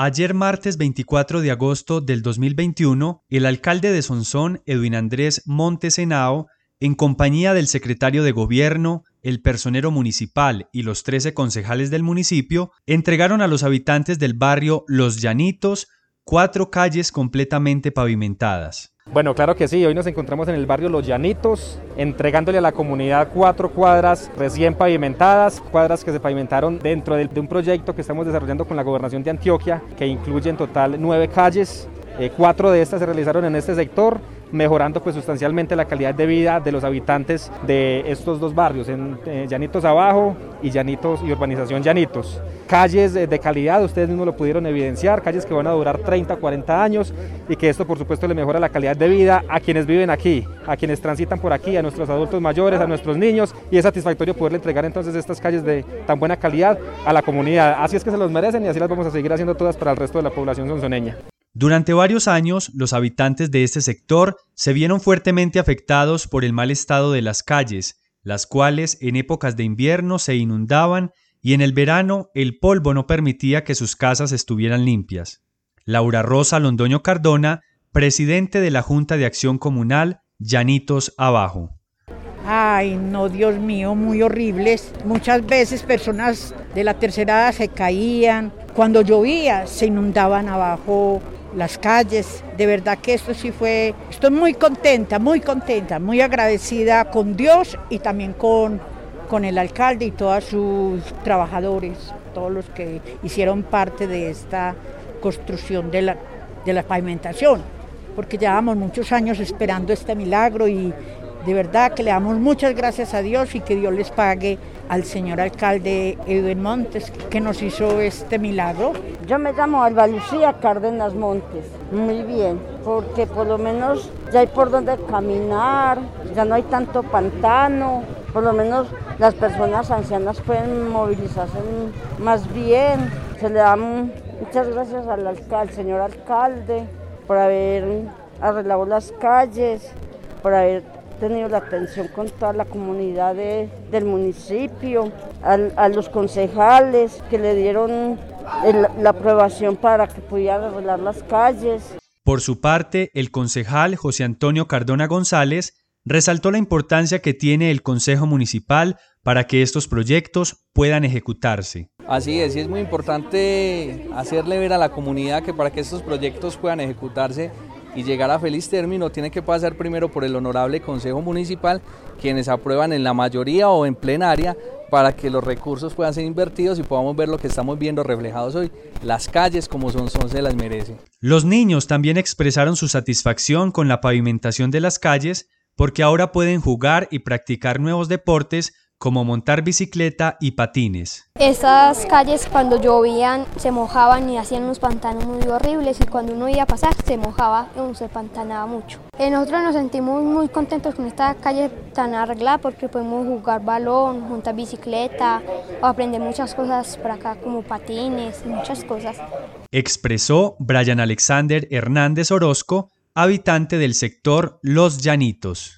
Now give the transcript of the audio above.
Ayer martes 24 de agosto del 2021, el alcalde de Sonsón, Edwin Andrés Montes en compañía del secretario de Gobierno, el personero municipal y los 13 concejales del municipio, entregaron a los habitantes del barrio Los Llanitos cuatro calles completamente pavimentadas. Bueno, claro que sí, hoy nos encontramos en el barrio Los Llanitos, entregándole a la comunidad cuatro cuadras recién pavimentadas, cuadras que se pavimentaron dentro de, un proyecto que estamos desarrollando con la gobernación de Antioquia, que incluye en total nueve calles, eh, cuatro de estas se realizaron en este sector mejorando pues sustancialmente la calidad de vida de los habitantes de estos dos barrios, en eh, Llanitos Abajo y Llanitos y Urbanización Llanitos. Calles de, calidad, ustedes mismos lo pudieron evidenciar, calles que van a durar 30, 40 años y que esto por supuesto le mejora la calidad de vida a quienes viven aquí, a quienes transitan por aquí, a nuestros adultos mayores, a nuestros niños y es satisfactorio poderle entregar entonces estas calles de tan buena calidad a la comunidad. Así es que se los merecen y así las vamos a seguir haciendo todas para el resto de la población sonsoneña. Durante varios años, los habitantes de este sector se vieron fuertemente afectados por el mal estado de las calles, las cuales en épocas de invierno se inundaban y en el verano el polvo no permitía que sus casas estuvieran limpias. Laura Rosa Londoño Cardona, presidente de la Junta de Acción Comunal Llanitos Abajo. Ay, no, Dios mío, muy horribles. Muchas veces personas de la tercera edad se caían. Cuando llovía se inundaban abajo las calles. De verdad que esto sí fue, estoy muy contenta, muy contenta, muy agradecida con Dios y también con, con el alcalde y todos sus trabajadores, todos los que hicieron parte de esta construcción de la, de la pavimentación, porque llevamos muchos años esperando este milagro y de verdad que le damos muchas gracias a Dios y que Dios les pague al señor alcalde Edwin Montes que nos hizo este milagro. Yo me llamo Alba Lucía Cárdenas Montes. Muy bien, porque por lo menos ya hay por donde caminar, ya no hay tanto pantano, por lo menos las personas ancianas pueden movilizarse más bien. Se le dan muchas gracias al, alcalde, al señor alcalde por haber arreglado las calles, por haber tenido la atención con toda la comunidad del municipio, a los concejales que le dieron la aprobación para que pudieran arreglar las calles. Por su parte, el concejal José Antonio Cardona González resaltó la importancia que tiene el Consejo Municipal para que estos proyectos puedan ejecutarse. Así es, y es muy importante hacerle ver a la comunidad que para que estos proyectos puedan ejecutarse y llegar a feliz término tiene que pasar primero por el honorable Consejo Municipal, quienes aprueban en la mayoría o en plenaria para que los recursos puedan ser invertidos y podamos ver lo que estamos viendo reflejados hoy. Las calles como son, son se las merecen. Los niños también expresaron su satisfacción con la pavimentación de las calles porque ahora pueden jugar y practicar nuevos deportes como montar bicicleta y patines. Estas calles cuando llovían se mojaban y hacían unos pantanos muy horribles y cuando uno iba a pasar se mojaba y se pantanaba mucho. Eh, nosotros nos sentimos muy contentos con esta calle tan arreglada porque podemos jugar balón, montar bicicleta o aprender muchas cosas por acá como patines muchas cosas. Expresó Brian Alexander Hernández Orozco, habitante del sector Los Llanitos.